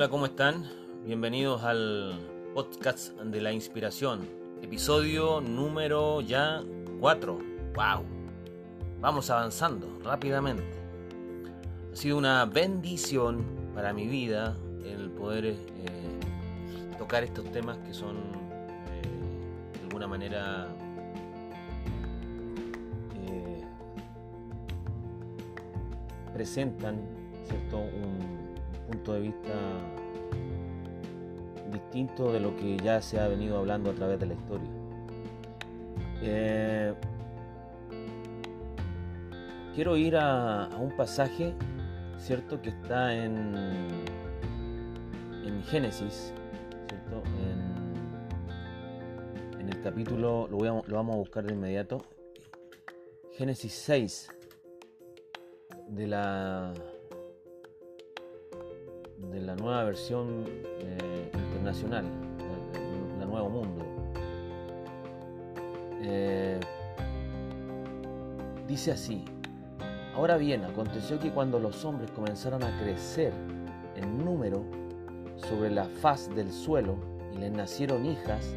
Hola, ¿cómo están? Bienvenidos al podcast de la inspiración, episodio número ya 4. ¡Wow! Vamos avanzando rápidamente. Ha sido una bendición para mi vida el poder eh, tocar estos temas que son eh, de alguna manera eh, presentan ¿cierto? un punto de vista distinto de lo que ya se ha venido hablando a través de la historia. Eh, quiero ir a, un pasaje, ¿cierto? Que está en, en Génesis, ¿cierto? En, el capítulo, lo, lo vamos a buscar de inmediato. Génesis 6, de la de la nueva versión eh, internacional, la Nuevo Mundo. Eh, dice así, ahora bien, aconteció que cuando los hombres comenzaron a crecer en número sobre la faz del suelo y les nacieron hijas,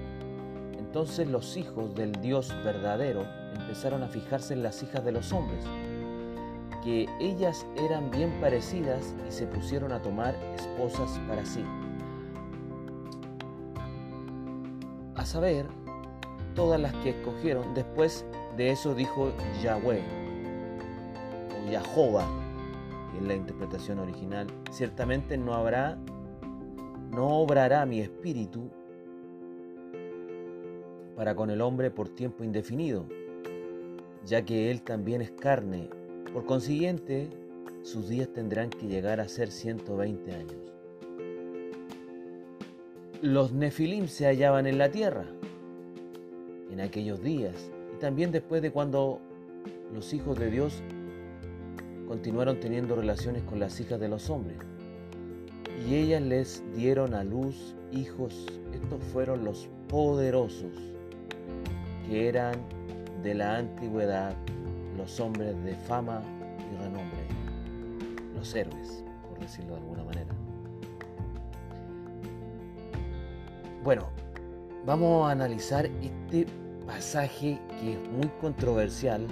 entonces los hijos del Dios verdadero empezaron a fijarse en las hijas de los hombres que ellas eran bien parecidas y se pusieron a tomar esposas para sí. A saber, todas las que escogieron, después de eso dijo Yahweh, o que es la interpretación original, ciertamente no habrá, no obrará mi espíritu para con el hombre por tiempo indefinido, ya que él también es carne por consiguiente, sus días tendrán que llegar a ser 120 años. Los nefilim se hallaban en la tierra en aquellos días y también después de cuando los hijos de Dios continuaron teniendo relaciones con las hijas de los hombres. Y ellas les dieron a luz hijos. Estos fueron los poderosos que eran de la antigüedad los hombres de fama y renombre, los héroes, por decirlo de alguna manera. Bueno, vamos a analizar este pasaje que es muy controversial.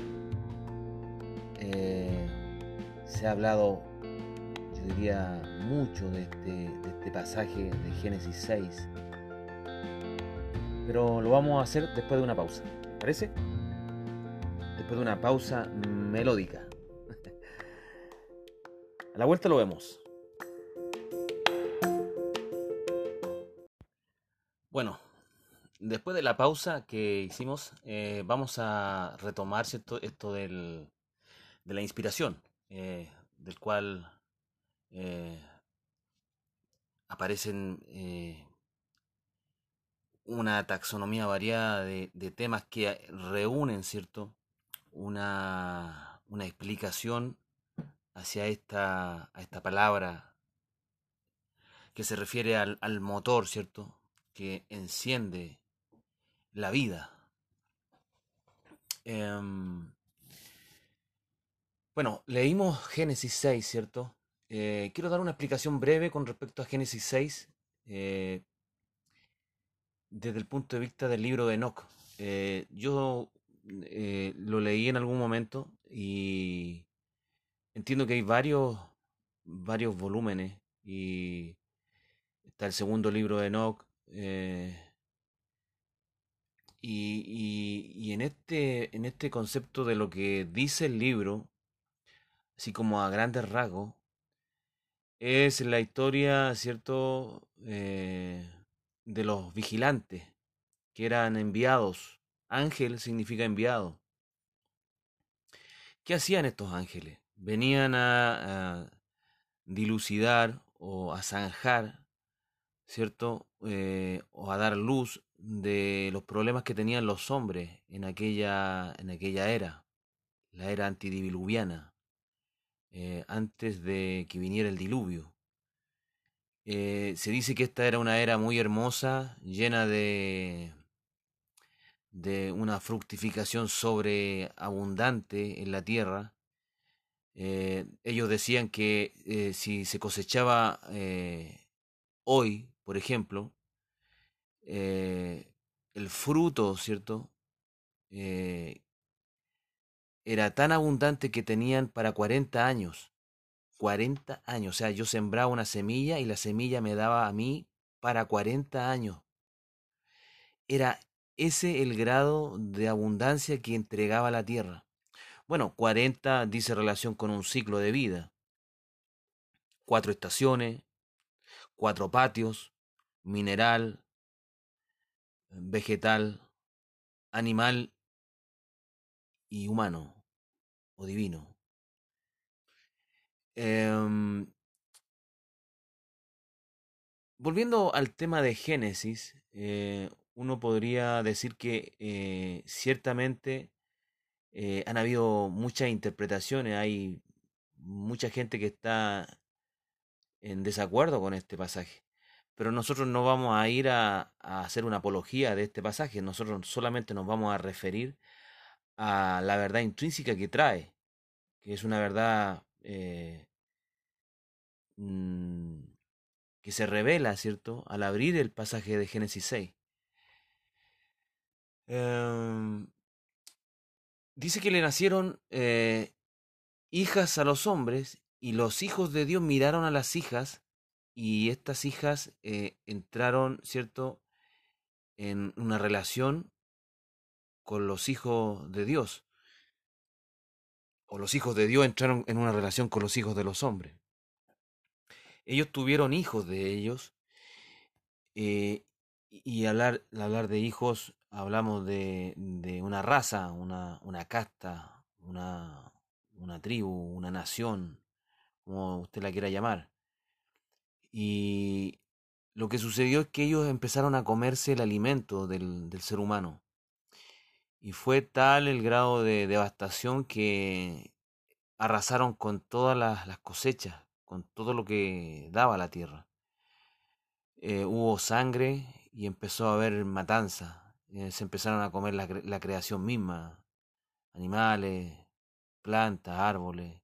Eh, se ha hablado, yo diría, mucho de este, de este pasaje de Génesis 6. Pero lo vamos a hacer después de una pausa. ¿Parece? De una pausa melódica. A la vuelta lo vemos. Bueno, después de la pausa que hicimos, eh, vamos a retomar esto del, de la inspiración, eh, del cual eh, aparecen una taxonomía variada de, temas que reúnen, ¿cierto? Una, una explicación hacia esta, a esta palabra que se refiere al, al motor, ¿cierto? Que enciende la vida. Em, bueno, leímos Génesis 6, ¿cierto? Eh, quiero dar una explicación breve con respecto a Génesis 6 eh, desde el punto de vista del libro de Enoch. Eh, yo eh, lo leí en algún momento y entiendo que hay varios, varios volúmenes y está el segundo libro de Enoch. Eh, y, y, en, este, en este concepto de lo que dice el libro, así como a grandes rasgos, es la historia, ¿cierto?, eh, de los vigilantes que eran enviados Ángel significa enviado. ¿Qué hacían estos ángeles? Venían a, dilucidar o a zanjar, ¿cierto? Eh, o a dar luz de los problemas que tenían los hombres en aquella, en aquella era, la era antidiluviana, eh, antes de que viniera el diluvio. Eh, se dice que esta era una era muy hermosa, llena de de una fructificación sobreabundante en la tierra. Eh, ellos decían que eh, si se cosechaba eh, hoy, por ejemplo, el fruto, ¿cierto? Era tan abundante que tenían para 40 años. 40 años. O sea, yo sembraba una semilla y la semilla me daba a mí para 40 años. Era ese el grado de abundancia que entregaba la tierra. Bueno, 40 dice relación con un ciclo de vida. Cuatro estaciones, cuatro patios, mineral, vegetal, animal y humano o divino. Em, volviendo al tema de Génesis, eh, uno podría decir que eh, ciertamente eh, han habido muchas interpretaciones, hay mucha gente que está en desacuerdo con este pasaje. Pero nosotros no vamos a ir a, hacer una apología de este pasaje, nosotros solamente nos vamos a referir a la verdad intrínseca que trae, que es una verdad eh, mm, que se revela, ¿cierto?, al abrir el pasaje de Génesis 6. Em, dice que le nacieron eh, hijas a los hombres y los hijos de Dios miraron a las hijas y estas hijas eh, entraron, ¿cierto?, en una relación con los hijos de Dios. O los hijos de Dios entraron en una relación con los hijos de los hombres. Ellos tuvieron hijos de ellos. Eh, y hablar, hablar de hijos, hablamos de, de una raza, una, una casta, una, una tribu, una nación, como usted la quiera llamar. Y lo que sucedió es que ellos empezaron a comerse el alimento del, del ser humano. Y fue tal el grado de devastación que arrasaron con todas las, las cosechas, con todo lo que daba la tierra. Eh, hubo sangre y empezó a haber matanza. Eh, se empezaron a comer la, la creación misma, animales, plantas, árboles.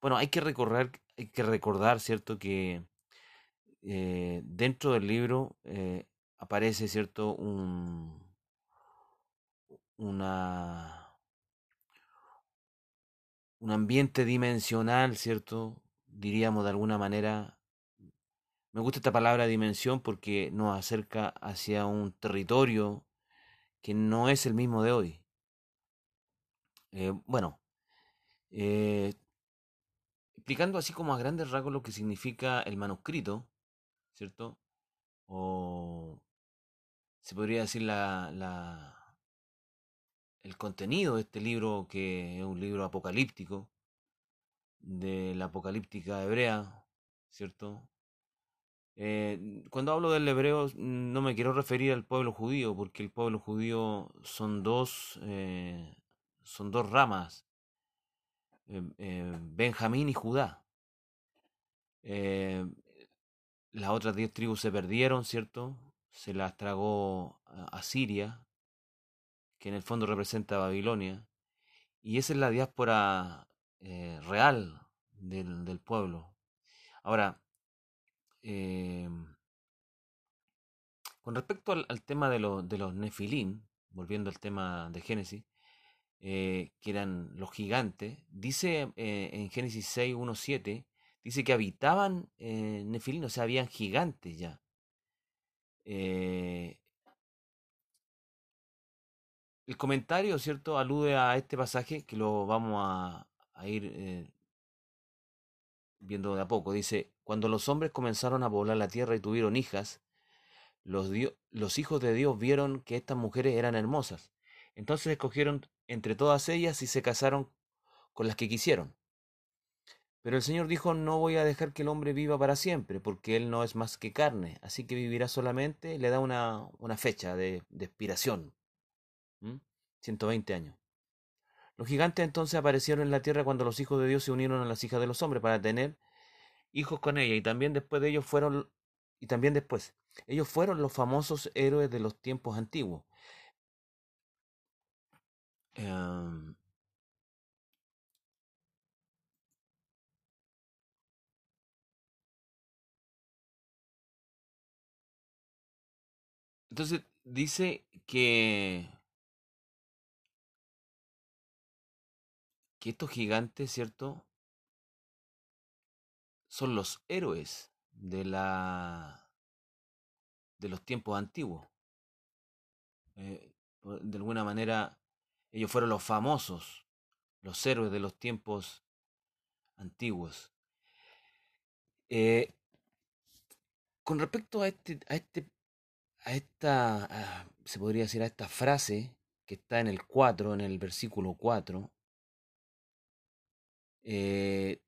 Bueno, hay que recordar, hay que recordar, ¿cierto?, que eh, dentro del libro eh, aparece, ¿cierto?, un, una, un ambiente dimensional, ¿cierto? Diríamos de alguna manera. Me gusta esta palabra dimensión porque nos acerca hacia un territorio que no es el mismo de hoy. Eh, bueno, eh, explicando así como a grandes rasgos lo que significa el manuscrito, ¿cierto? O se podría decir la, la, el contenido de este libro, que es un libro apocalíptico, de la apocalíptica hebrea, ¿cierto? Eh, cuando hablo del hebreo no me quiero referir al pueblo judío, porque el pueblo judío son dos, eh, son dos ramas, eh, eh, Benjamín y Judá. Las otras diez tribus se perdieron, ¿cierto? Se las tragó a Siria, que en el fondo representa a Babilonia, y esa es la diáspora real del, del, pueblo. Ahora, eh, con respecto al, tema de, lo, de, los nefilín, volviendo al tema de Génesis, eh, que eran los gigantes, dice eh, en Génesis 6, 1, 7, dice que habitaban eh, nefilín, o sea, habían gigantes ya. El comentario, ¿cierto?, alude a este pasaje que lo vamos a, a ir viendo de a poco. Dice, cuando los hombres comenzaron a poblar la tierra y tuvieron hijas, los, los hijos de Dios vieron que estas mujeres eran hermosas. Entonces escogieron entre todas ellas y se casaron con las que quisieron. Pero el Señor dijo, no voy a dejar que el hombre viva para siempre, porque él no es más que carne, así que vivirá solamente, le da una, una fecha de, de expiración. 120 años. Los gigantes entonces aparecieron en la tierra cuando los hijos de Dios se unieron a las hijas de los hombres para tener hijos con ella y también después de ellos fueron y también después ellos fueron los famosos héroes de los tiempos antiguos. Um, Entonces dice que, que estos gigantes, ¿cierto? Son los héroes de la de los tiempos antiguos. Eh, de alguna manera, ellos fueron los famosos, los héroes de los tiempos antiguos. Eh, con respecto a este, a este, a esta, se podría decir, a esta frase que está en el 4, en el versículo 4, eh,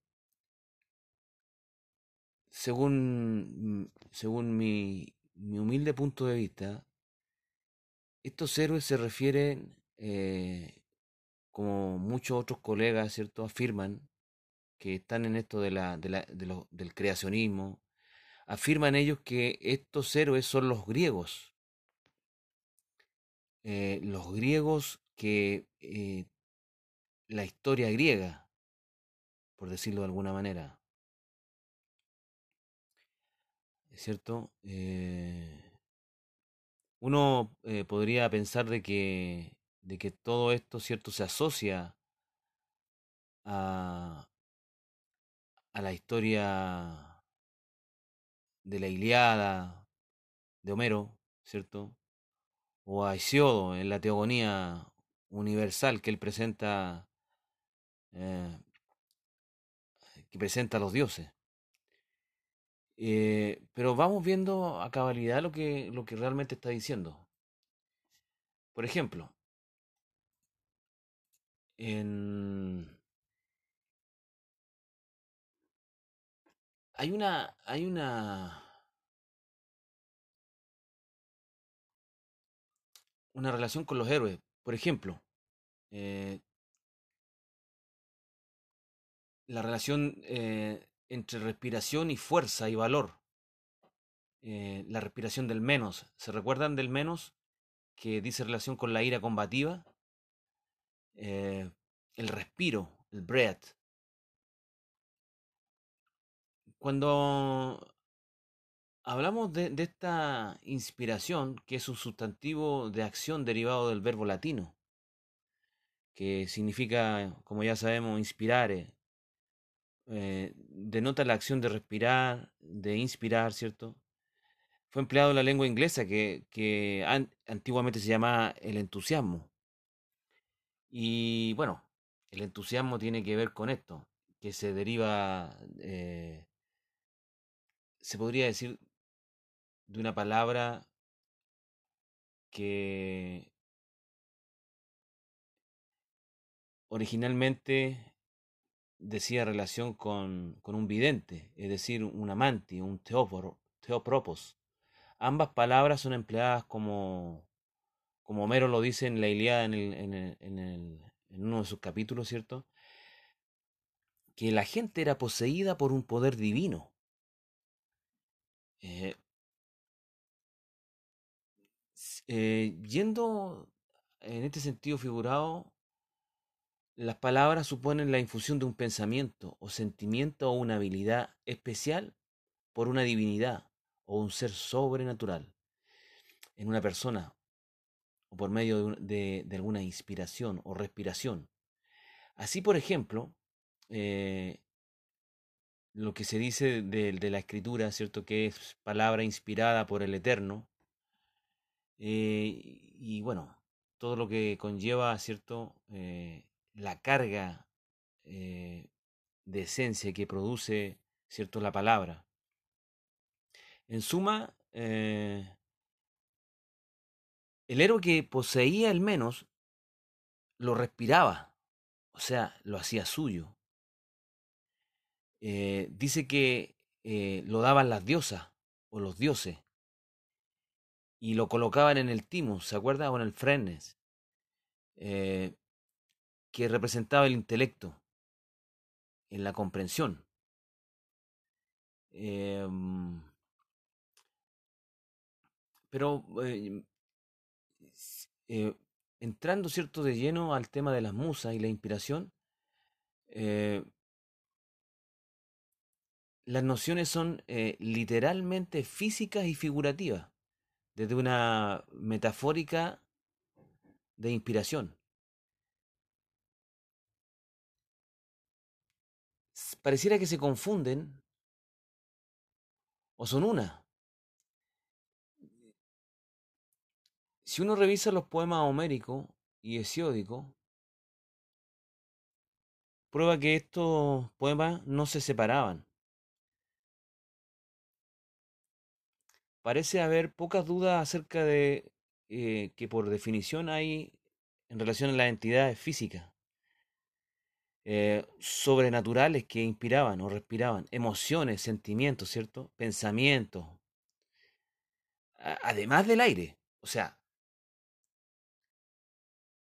según, según mi, mi humilde punto de vista, estos héroes se refieren, eh, como muchos otros colegas, ¿cierto?, afirman que están en esto de la, de la, de del creacionismo, afirman ellos que estos héroes son los griegos. Eh, los griegos que la historia griega, por decirlo de alguna manera. ¿Es cierto? Eh, uno eh, podría pensar de que, de que todo esto, ¿cierto?, se asocia a, a la historia de la Iliada, de Homero, ¿cierto? O a Hesiodo en la teogonía universal que él presenta, eh, que presenta a los dioses. Eh, pero vamos viendo a cabalidad lo que, lo que realmente está diciendo. Por ejemplo, en... Hay una, hay una, una relación con los héroes. Por ejemplo, eh, la relación eh, entre respiración y fuerza y valor. Eh, la respiración del menos. ¿Se recuerdan del menos que dice relación con la ira combativa? Eh, el respiro, el breath. Cuando hablamos de, de, esta inspiración, que es un sustantivo de acción derivado del verbo latino, que significa, como ya sabemos, inspirar, eh, denota la acción de respirar, de inspirar, ¿cierto? Fue empleado en la lengua inglesa que, que an, antiguamente se llamaba el entusiasmo. Y bueno, el entusiasmo tiene que ver con esto, que se deriva, eh, se podría decir, de una palabra que originalmente decía relación con, con un vidente, es decir, un amante, un teóporo, teópropos. Ambas palabras son empleadas como, como Homero lo dice en la Iliada en, el, en, el, en, el, en uno de sus capítulos, ¿cierto? Que la gente era poseída por un poder divino. Eh, eh, yendo en este sentido figurado, las palabras suponen la infusión de un pensamiento o sentimiento o una habilidad especial por una divinidad o un ser sobrenatural en una persona o por medio de, de, alguna inspiración o respiración. Así, por ejemplo, eh, lo que se dice de, de, la escritura, ¿cierto? Que es palabra inspirada por el Eterno. Eh, y bueno, todo lo que conlleva, ¿cierto? Eh, la carga eh, de esencia que produce, ¿cierto?, la palabra. En suma, eh, el héroe que poseía el menos lo respiraba, o sea, lo hacía suyo. Eh, dice que lo daban las diosas o los dioses y lo colocaban en el timo, ¿se acuerda? O en el frenes. Que representaba el intelecto, en la comprensión. Eh, pero eh, eh, entrando cierto de lleno al tema de las musas y la inspiración, eh, las nociones son literalmente físicas y figurativas. desde una metafórica de inspiración. Pareciera que se confunden o son una. Si uno revisa los poemas homéricos y hesiódicos, prueba que estos poemas no se separaban. Parece haber pocas dudas acerca de eh, que por definición hay en relación a las entidades físicas, eh, sobrenaturales que inspiraban o respiraban, emociones, sentimientos, ¿cierto? Pensamientos, además del aire. O sea,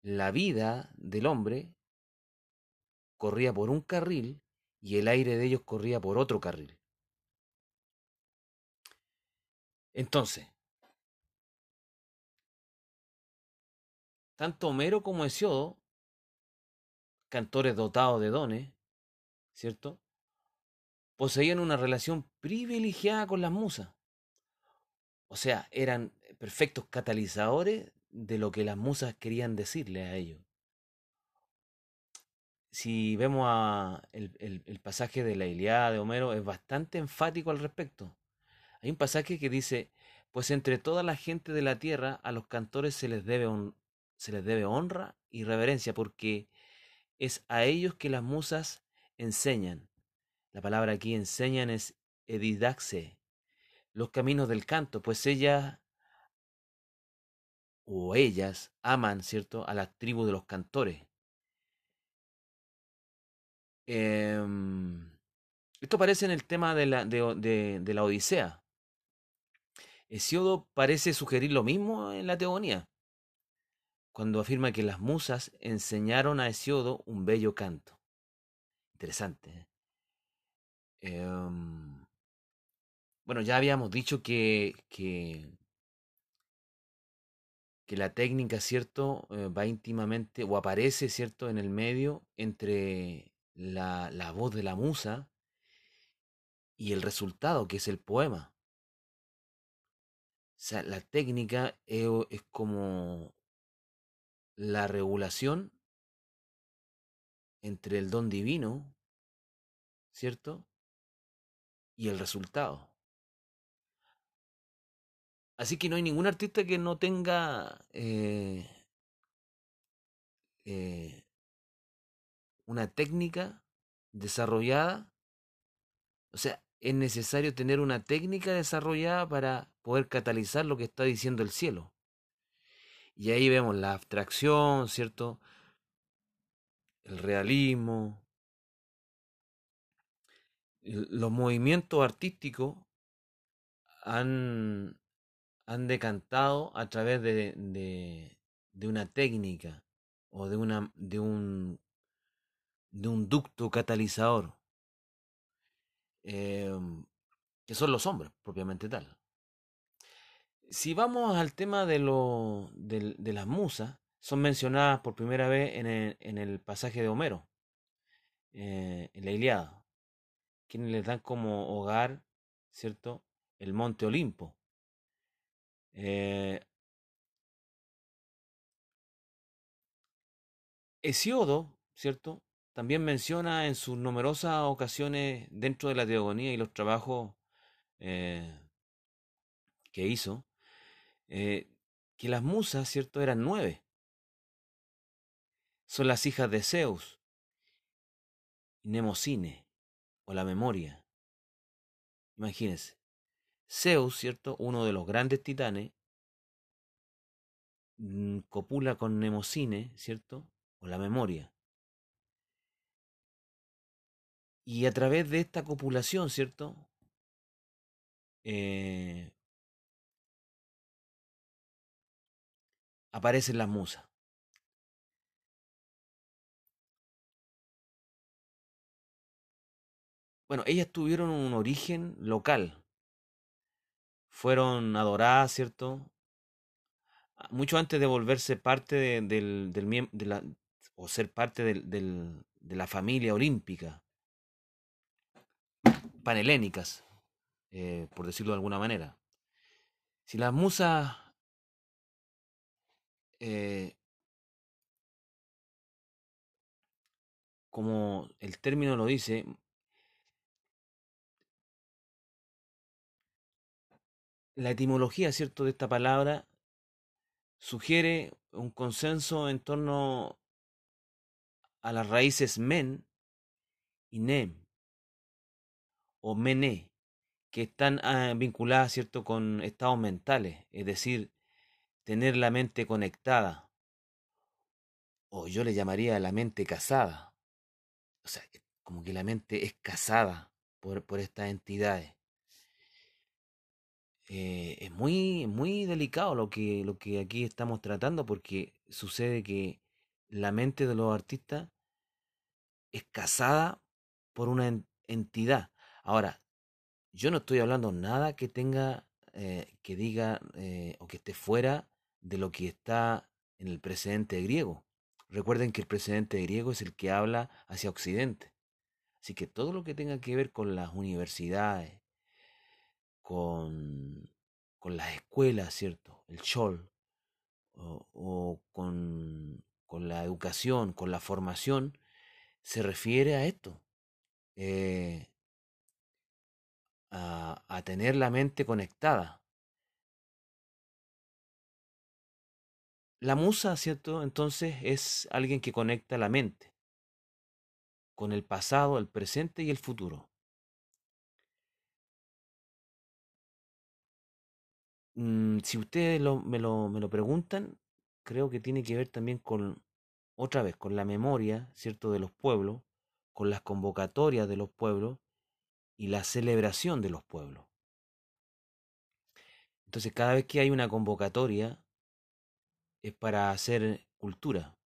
la vida del hombre corría por un carril y el aire de ellos corría por otro carril. Entonces, tanto Homero como Hesiodo, cantores dotados de dones, ¿cierto? Poseían una relación privilegiada con las musas. O sea, eran perfectos catalizadores de lo que las musas querían decirle a ellos. Si vemos a el, pasaje de la Iliada de Homero, es bastante enfático al respecto. Hay un pasaje que dice, pues entre toda la gente de la tierra a los cantores se les debe, se les debe honra y reverencia, porque es a ellos que las musas enseñan. La palabra aquí enseñan es edidaxe, los caminos del canto, pues ellas o ellas aman, ¿cierto?, a la tribu de los cantores. Em, esto aparece en el tema de la, de, de, la Odisea. Hesiodo parece sugerir lo mismo en la teogonía, cuando afirma que las musas enseñaron a Hesiodo un bello canto. Interesante. ¿eh? Em, bueno, ya habíamos dicho que, que que la técnica, ¿cierto?, eh, va íntimamente o aparece, ¿cierto?, en el medio entre la, la voz de la musa y el resultado, que es el poema. O sea, la técnica es, es como la regulación entre el don divino, ¿cierto? Y el resultado. Así que no hay ningún artista que no tenga eh, eh, una técnica desarrollada. O sea, es necesario tener una técnica desarrollada para poder catalizar lo que está diciendo el cielo. Y ahí vemos la abstracción, ¿cierto? El realismo, los movimientos artísticos han han decantado a través de, de, una técnica o de, una, de, un, de un ducto catalizador, em, que son los hombres, propiamente tal. Si vamos al tema de, lo, de, las musas, son mencionadas por primera vez en el, en el pasaje de Homero, eh, en la Iliada, quienes les dan como hogar, ¿cierto?, el monte Olimpo. Eh, Hesiodo, ¿cierto? También menciona en sus numerosas ocasiones dentro de la teogonía y los trabajos eh, que hizo, eh, que las musas, ¿cierto? Eran nueve. Son las hijas de Zeus, Nemocine, o la memoria. Imagínense. Zeus, ¿cierto? Uno de los grandes titanes, mm, copula con Nemocine, ¿cierto? O la memoria. Y a través de esta copulación, ¿cierto? Eh, aparecen las musas. Bueno, ellas tuvieron un origen local, fueron adoradas, ¿cierto? Ah, mucho antes de volverse parte de, del, del, de la, o ser parte de la familia olímpica, panhelénicas, eh, por decirlo de alguna manera. Si las musas eh, como el término lo dice, la etimología, ¿cierto?, de esta palabra sugiere un consenso en torno a las raíces men y nem o mené, que están ah, vinculadas, ¿cierto?, con estados mentales, es decir, tener la mente conectada, o yo le llamaría la mente casada, o sea, como que la mente es casada por, por estas entidades. Eh, es muy, muy delicado lo que, lo que aquí estamos tratando porque sucede que la mente de los artistas es casada por una entidad. Ahora, yo no estoy hablando nada que tenga, eh, que diga eh, o que esté fuera de lo que está en el precedente griego. Recuerden que el precedente griego es el que habla hacia Occidente. Así que todo lo que tenga que ver con las universidades, con, con las escuelas, ¿cierto? El chol, o, con, con, la educación, con la formación, se refiere a esto. Eh, a, a tener la mente conectada. La musa, ¿cierto? Entonces es alguien que conecta la mente con el pasado, el presente y el futuro. Mm, si ustedes me, lo, me lo preguntan, creo que tiene que ver también con, otra vez, con la memoria, ¿cierto?, de los pueblos, con las convocatorias de los pueblos y la celebración de los pueblos. Entonces, cada vez que hay una convocatoria es para hacer cultura.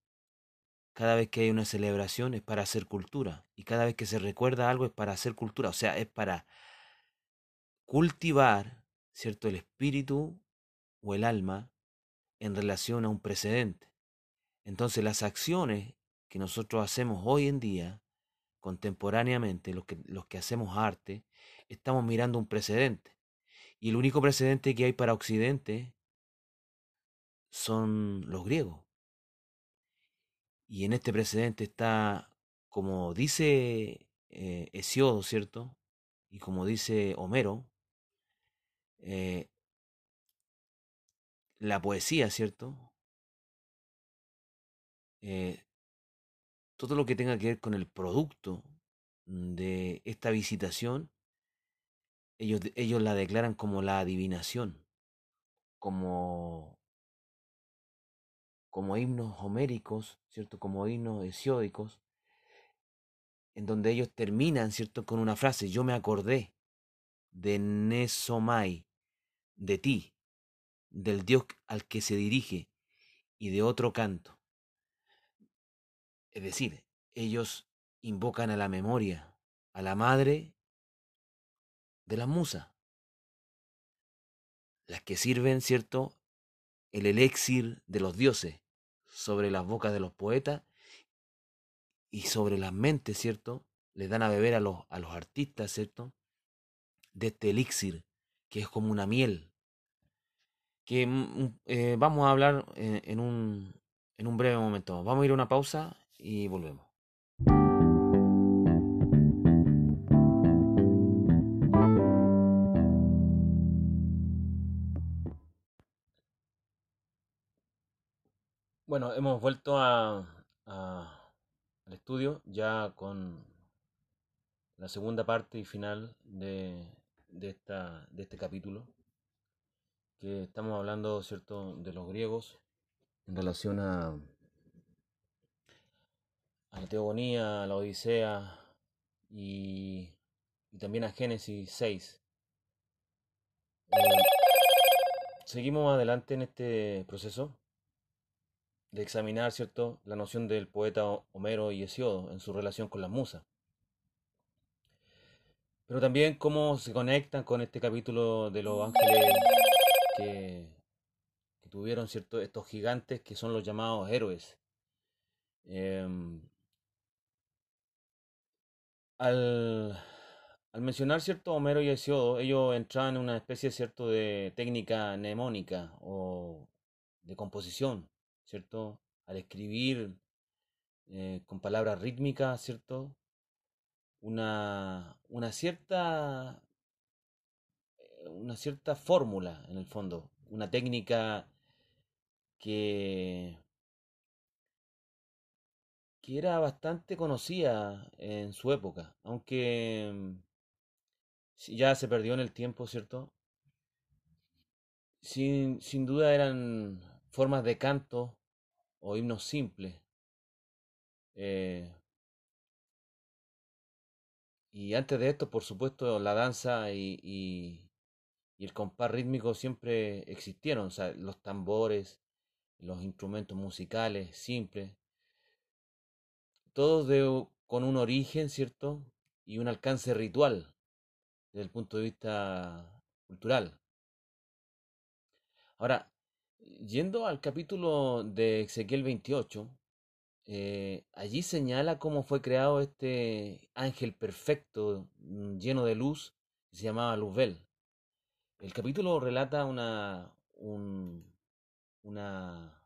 Cada vez que hay una celebración es para hacer cultura. Y cada vez que se recuerda algo es para hacer cultura. O sea, es para cultivar ¿cierto? El espíritu o el alma en relación a un precedente. Entonces las acciones que nosotros hacemos hoy en día, contemporáneamente, los que, los que hacemos arte, estamos mirando un precedente. Y el único precedente que hay para Occidente son los griegos. Y en este precedente está, como dice eh, Hesiodo, ¿cierto? Y como dice Homero, eh, la poesía, ¿cierto? Eh, todo lo que tenga que ver con el producto de esta visitación, ellos, ellos la declaran como la adivinación, como, como himnos homéricos, ¿cierto? Como himnos hesiódicos, en donde ellos terminan, ¿cierto? Con una frase, yo me acordé de Nesomai, de ti, del Dios al que se dirige y de otro canto. Es decir, ellos invocan a la memoria, a la madre de la musa, las que sirven, ¿cierto?, el elixir de los dioses sobre las bocas de los poetas y sobre las mentes, ¿cierto? Les dan a beber a los, a los artistas, ¿cierto? De este elixir que es como una miel, que mm, eh, vamos a hablar en, en, un, en un breve momento. Vamos a ir a una pausa y volvemos. Bueno, hemos vuelto a, a, al estudio ya con la segunda parte y final de, de, esta, de este capítulo, que estamos hablando, ¿cierto?, de los griegos en relación a, a la teogonía, a la Odisea y, también a Génesis 6. Eh, seguimos adelante en este proceso de examinar, ¿cierto?, la noción del poeta Homero y Hesiodo en su relación con la musa. Pero también cómo se conectan con este capítulo de los ángeles que, tuvieron cierto, estos gigantes que son los llamados héroes. Em, al, al, mencionar cierto Homero y Hesiodo, ellos entraban en una especie cierto de técnica mnemónica o de composición, ¿cierto? Al escribir eh, con palabras rítmicas, ¿cierto? Una, una cierta eh, una cierta fórmula en el fondo, una técnica que, que era bastante conocida en su época, aunque mm, ya se perdió en el tiempo, ¿cierto? Sin, sin duda eran formas de canto o himnos simples. eh, y antes de esto, por supuesto, la danza y, y- el compás rítmico siempre existieron. Los tambores, los instrumentos musicales simples, todos con un origen, ¿cierto? Y un alcance ritual desde el punto de vista cultural. Ahora, yendo al capítulo de Ezequiel 28, eh, allí señala cómo fue creado este ángel perfecto, mm, lleno de luz, que se llamaba Luzbel. El capítulo relata una, un- una,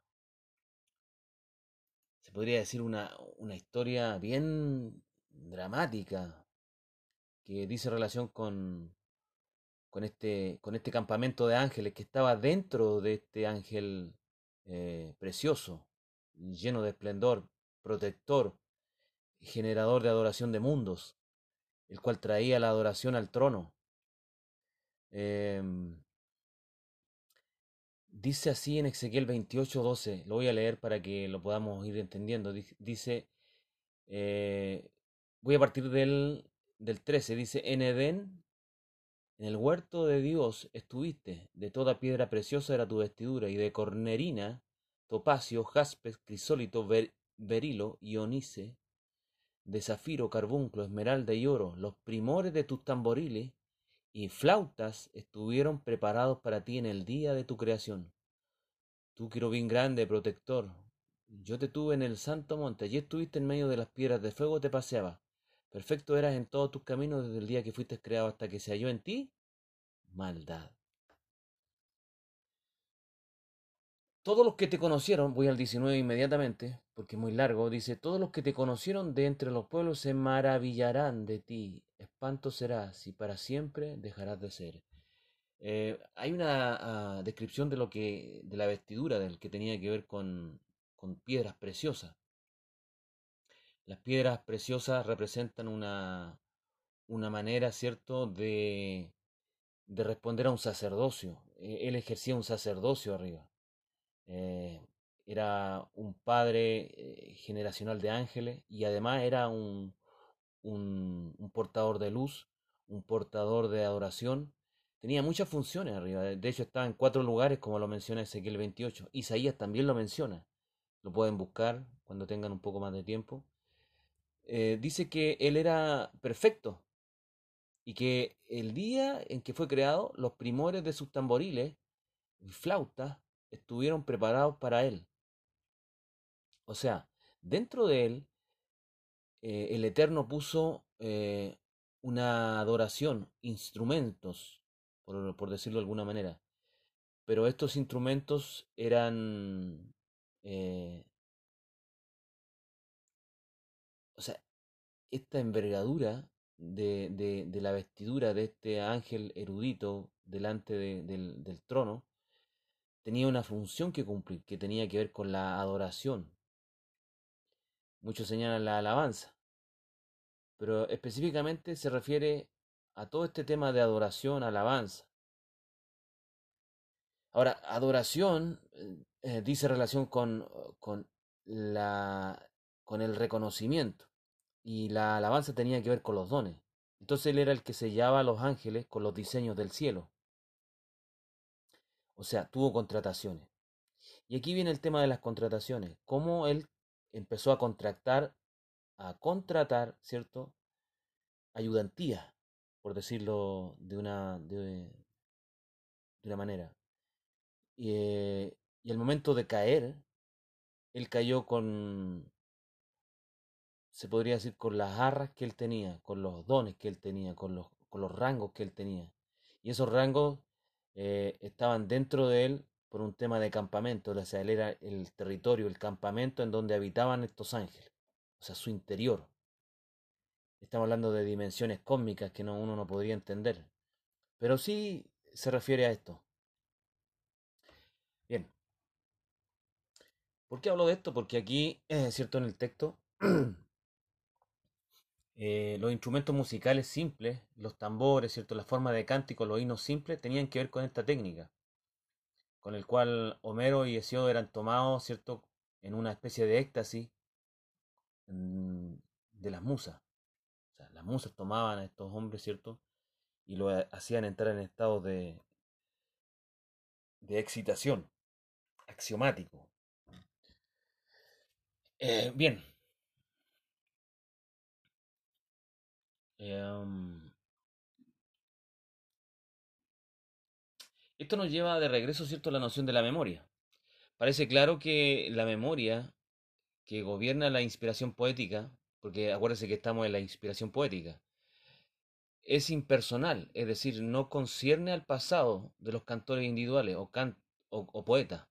se podría decir una, una historia bien dramática que dice relación con, con este, con este campamento de ángeles que estaba dentro de este ángel eh, precioso, lleno de esplendor, protector, generador de adoración de mundos, el cual traía la adoración al trono. Em, dice así en Ezequiel 28, 12, lo voy a leer para que lo podamos ir entendiendo. Di- Dice, eh, voy a partir del, del 13, dice, en Edén En el huerto de Dios estuviste, de toda piedra preciosa era tu vestidura, y de cornerina, topacio, jaspe, crisólito, berilo y onice, de zafiro, carbunclo, esmeralda y oro, los primores de tus tamboriles y flautas estuvieron preparados para ti en el día de tu creación. Tú, querubín grande, protector, yo te tuve en el santo monte, allí estuviste en medio de las piedras de fuego, te paseaba. Perfecto eras en todos tus caminos desde el día que fuiste creado hasta que se halló en ti maldad. Todos los que te conocieron, voy al 19 inmediatamente, porque es muy largo, dice, todos los que te conocieron de entre los pueblos se maravillarán de ti, espanto serás y para siempre dejarás de ser. Eh, hay una ah, descripción de lo que, de la vestidura del que tenía que ver con, con piedras preciosas. Las piedras preciosas representan una, una manera, ¿cierto?, de, de responder a un sacerdocio. Eh, Él ejercía un sacerdocio arriba. Eh, era un padre eh, generacional de ángeles y además era un, un, portador de luz, un portador de adoración. Tenía muchas funciones arriba. De hecho, estaba en cuatro lugares, como lo menciona Ezequiel 28. Isaías también lo menciona. Lo pueden buscar cuando tengan un poco más de tiempo. Eh, dice que él era perfecto y que el día en que fue creado, los primores de sus tamboriles y flautas estuvieron preparados para él. O sea, dentro de él, eh, el Eterno puso eh, una adoración, instrumentos, por, por decirlo de alguna manera. Pero estos instrumentos eran, esta envergadura de, de, de la vestidura de este ángel erudito delante de- del, del trono tenía una función que cumplir, que tenía que ver con la adoración. Muchos señalan la alabanza, pero específicamente se refiere a todo este tema de adoración, alabanza. Ahora, adoración eh, dice relación con, con la, con el reconocimiento y la alabanza tenía que ver con los dones. Entonces él era el que sellaba a los ángeles con los diseños del cielo. O sea, tuvo contrataciones. Y aquí viene el tema de las contrataciones. Cómo él empezó a contratar, a contratar, ¿cierto? Ayudantías, por decirlo de una, de, de una manera. Y, eh, y al momento de caer, él cayó con, se podría decir, con las arras que él tenía, con los dones que él tenía, con los, con los rangos que él tenía. Y esos rangos eh, estaban dentro de él por un tema de campamento, o sea, él era el territorio, el campamento en donde habitaban estos ángeles, o sea, su interior. Estamos hablando de dimensiones cósmicas que no, uno no podría entender, pero sí se refiere a esto. Bien. ¿Por qué hablo de esto? Porque aquí, es cierto, en el texto, eh, los instrumentos musicales simples, los tambores, ¿cierto? la forma de cántico, los himnos simples, tenían que ver con esta técnica con el cual Homero y Hesíodo eran tomados, ¿cierto?, en una especie de éxtasis mm, de las musas. O sea, las musas tomaban a estos hombres, ¿cierto?, y lo hacían entrar en estado de, de excitación, axiomático. Eh, bien. Em, Esto nos lleva de regreso, ¿cierto?, a la noción de la memoria. Parece claro que la memoria que gobierna la inspiración poética, porque acuérdense que estamos en la inspiración poética, es impersonal, es decir, no concierne al pasado de los cantores individuales o, o poetas.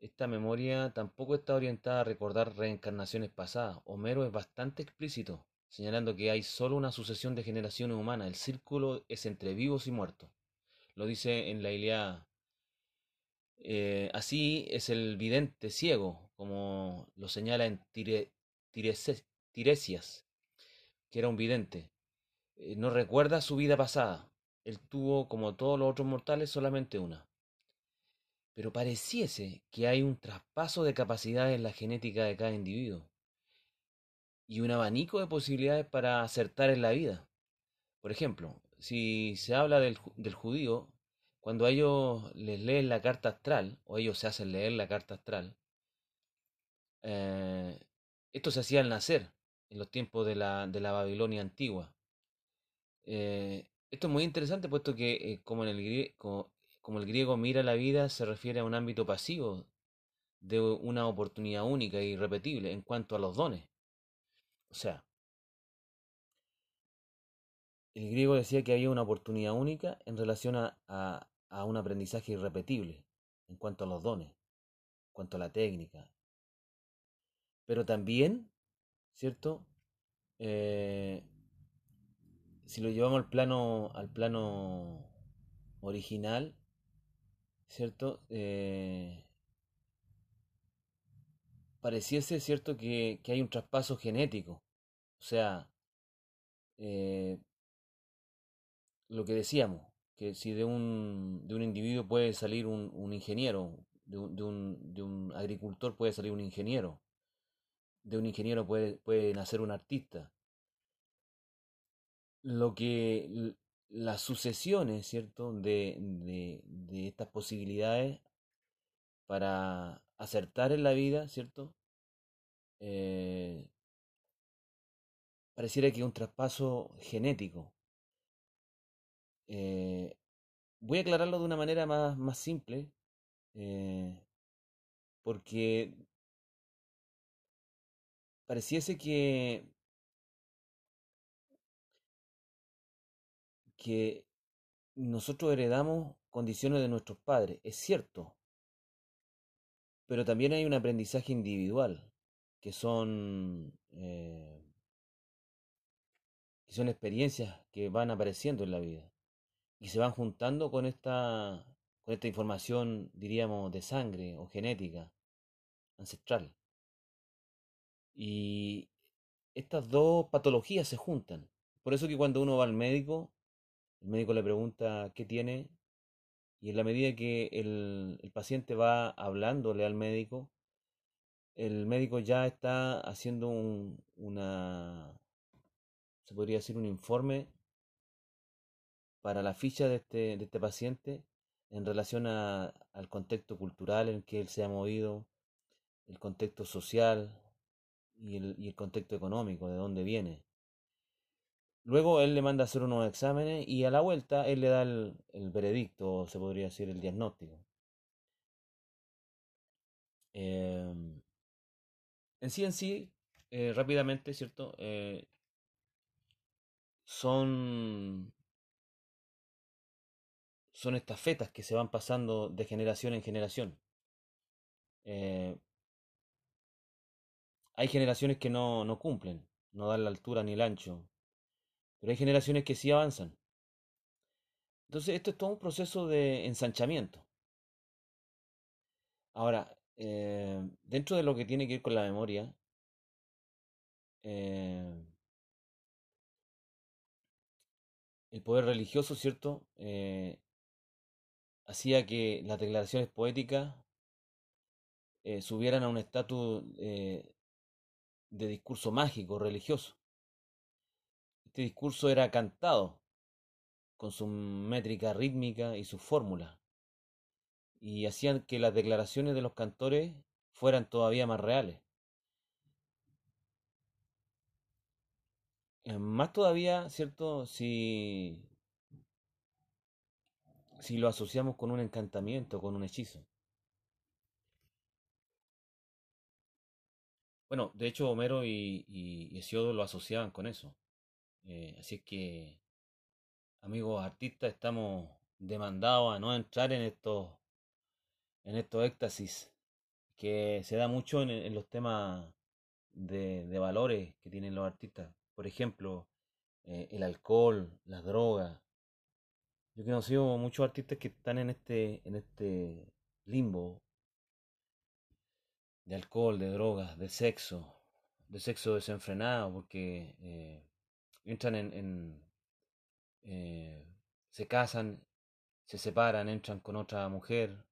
Esta memoria tampoco está orientada a recordar reencarnaciones pasadas. Homero es bastante explícito, señalando que hay solo una sucesión de generaciones humanas, el círculo es entre vivos y muertos lo dice en la Ilíada. Eh, así es el vidente ciego, como lo señala en Tiresias, que era un vidente. Eh, no recuerda su vida pasada. Él tuvo, como todos los otros mortales, solamente una. Pero pareciese que hay un traspaso de capacidades en la genética de cada individuo y un abanico de posibilidades para acertar en la vida. Por ejemplo, si se habla del, del judío, cuando ellos les leen la carta astral, o ellos se hacen leer la carta astral, eh, esto se hacía al nacer, en los tiempos de la, de la Babilonia antigua. Eh, esto es muy interesante, puesto que eh, como, el, griego mira la vida, se refiere a un ámbito pasivo de una oportunidad única y irrepetible en cuanto a los dones. O sea, el griego decía que había una oportunidad única en relación a, a, un aprendizaje irrepetible en cuanto a los dones, en cuanto a la técnica. Pero también, ¿cierto? Eh, si lo llevamos al plano, al plano original, ¿cierto? Eh, pareciese, ¿cierto?, que, que, hay un traspaso genético. O sea, eh, lo que decíamos, que si de un, de un individuo puede salir un, un ingeniero, de un, de, un, de un, agricultor puede salir un ingeniero, de un ingeniero puede, puede nacer un artista. Lo que las sucesiones, ¿cierto?, de, de, de estas posibilidades para acertar en la vida, ¿cierto? Eh, pareciera que es un traspaso genético. Eh, voy a aclararlo de una manera más, más simple, eh, porque pareciese que, que nosotros heredamos condiciones de nuestros padres, es cierto, pero también hay un aprendizaje individual, que son, eh, son experiencias que van apareciendo en la vida y se van juntando con esta, con esta información, diríamos, de sangre o genética ancestral. Y estas dos patologías se juntan. Por eso que cuando uno va al médico, el médico le pregunta qué tiene y en la medida que el, el paciente va hablándole al médico, el médico ya está haciendo un, una, se podría decir, un informe para la ficha de este, de este paciente en relación a, al contexto cultural en que él se ha movido, el contexto social y el, y el contexto económico, de dónde viene. Luego él le manda a hacer unos exámenes y a la vuelta él le da el, el veredicto, se podría decir el diagnóstico. Eh, en sí, en sí, eh, rápidamente, ¿cierto? Eh, son son estas fetas que se van pasando de generación en generación. Eh, hay generaciones que no, no cumplen, no dan la altura ni el ancho, pero hay generaciones que sí avanzan. Entonces esto es todo un proceso de ensanchamiento. Ahora, eh, dentro de lo que tiene que ir con la memoria, eh, el poder religioso, ¿cierto? Eh, hacía que las declaraciones poéticas subieran a un estatus de discurso mágico, religioso. Este discurso era cantado con su métrica rítmica y su fórmula, y hacían que las declaraciones de los cantores fueran todavía más reales. Más todavía, ¿cierto? Si, si lo asociamos con un encantamiento, con un hechizo. Bueno, de hecho Homero y, y, Hesiodo lo asociaban con eso. Eh, así es que, amigos artistas, estamos demandados a no entrar en estos, en estos éxtasis que se da mucho en, los temas de, de, valores que tienen los artistas. Por ejemplo, eh, el alcohol, las drogas. Yo he conocido muchos artistas que están en este, en este limbo de alcohol, de drogas, de sexo, de sexo desenfrenado, porque eh, entran en, eh, se casan, se separan, entran con otra mujer,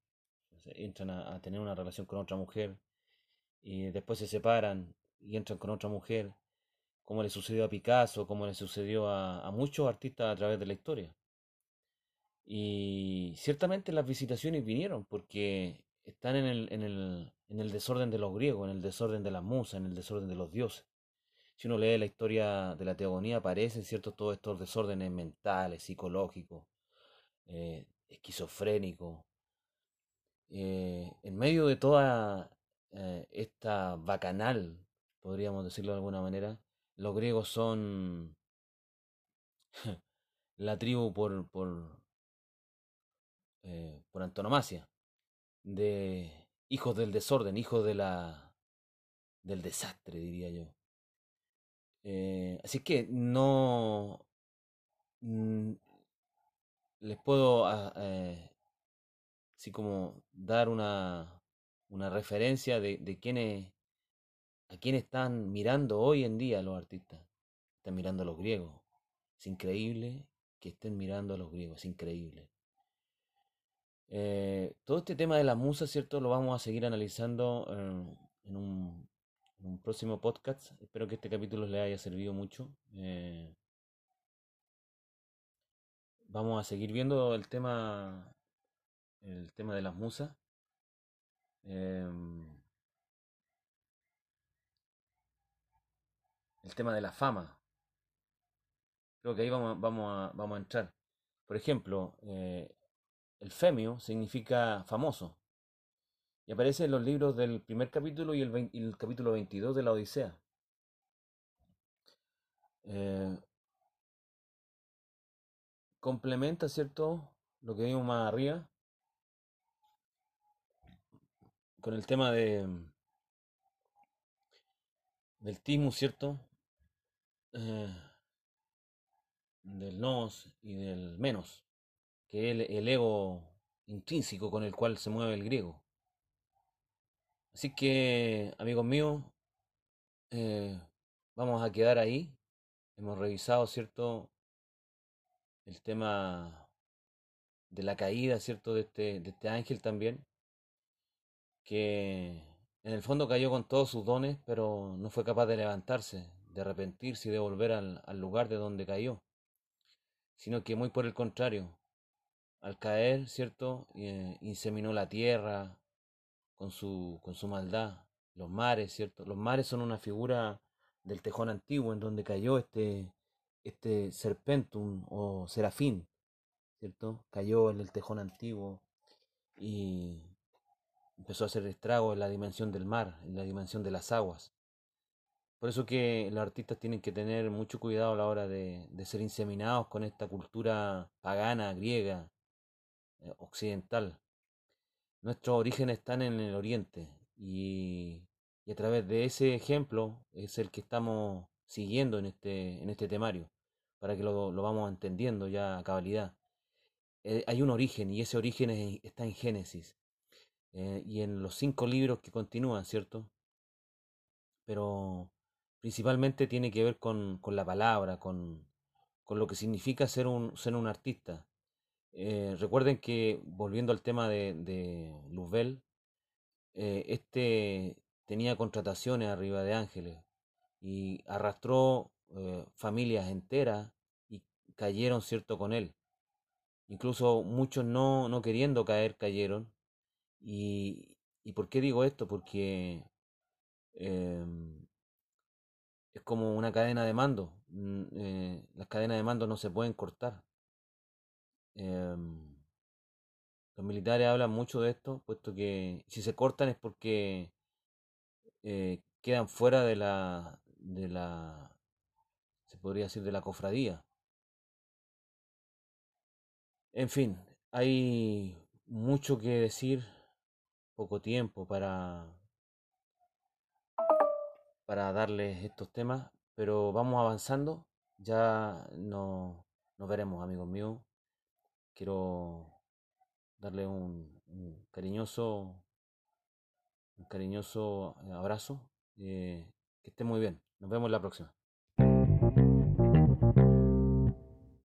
entran a, tener una relación con otra mujer, y después se separan y entran con otra mujer, como le sucedió a Picasso, como le sucedió a, a muchos artistas a través de la historia. Y ciertamente las visitaciones vinieron porque están en el, en el, en el desorden de los griegos, en el desorden de las musas, en el desorden de los dioses. Si uno lee la historia de la teogonía, aparecen ciertos todos estos desórdenes mentales, psicológicos, eh, esquizofrénicos. Eh, en medio de toda eh, esta bacanal, podríamos decirlo de alguna manera, los griegos son la tribu por, por, por antonomasia de hijos del desorden, hijos de la del desastre, diría yo. Eh, así que no mm, les puedo ah, eh, así como dar una, una referencia de, de quiénes a quién están mirando hoy en día los artistas. Están mirando a los griegos. Es increíble que estén mirando a los griegos, es increíble. Eh, todo este tema de la musa, ¿cierto? Lo vamos a seguir analizando en, un, próximo podcast. Espero que este capítulo les haya servido mucho. Eh, vamos a seguir viendo el tema, el tema de las musas. El tema de la fama. Creo que ahí vamos, vamos, a, vamos a entrar. Por ejemplo, eh, el femio significa famoso. Y aparece en los libros del primer capítulo y el, capítulo 22 de la Odisea. Eh, complementa, ¿cierto? Lo que vimos más arriba. Con el tema de del timus, ¿cierto? Eh, del nos y del menos que es el, ego intrínseco con el cual se mueve el griego. Así que, amigos míos, eh, vamos a quedar ahí. Hemos revisado, ¿cierto? El tema de la caída, ¿cierto? De este, de este ángel también, que en el fondo cayó con todos sus dones, pero no fue capaz de levantarse, de arrepentirse y de volver al, al lugar de donde cayó, sino que muy por el contrario, al caer, ¿cierto? Eh, inseminó la tierra con su, con su maldad, los mares, ¿cierto? Los mares son una figura del tejón antiguo en donde cayó este, este serpentum o serafín, ¿cierto? Cayó en el tejón antiguo y empezó a hacer estrago en la dimensión del mar, en la dimensión de las aguas. Por eso que los artistas tienen que tener mucho cuidado a la hora de, ser inseminados con esta cultura pagana, griega, eh, occidental. Nuestros orígenes están en el oriente y, a través de ese ejemplo es el que estamos siguiendo en este, en este temario, para que lo, vamos entendiendo ya a cabalidad. Eh, hay un origen y ese origen está en Génesis eh, y en los cinco libros que continúan, ¿cierto? Pero principalmente tiene que ver con, con la palabra, con, con, lo que significa ser un, ser un artista. Eh, recuerden que, volviendo al tema de, de Luzbel, eh, este tenía contrataciones arriba de Ángeles y arrastró eh, familias enteras y cayeron, ¿cierto?, con él. Incluso muchos no, no queriendo caer, cayeron. Y, ¿Y por qué digo esto? Porque em, es como una cadena de mando. Mm, las cadenas de mando no se pueden cortar. Em, los militares hablan mucho de esto, puesto que si se cortan es porque eh, quedan fuera de la, de la, se podría decir, de la cofradía. En fin, hay mucho que decir, poco tiempo para, para darles estos temas, pero vamos avanzando, ya no, nos veremos amigos míos. Quiero darle un, cariñoso un cariñoso abrazo. Eh, que esté muy bien. Nos vemos la próxima.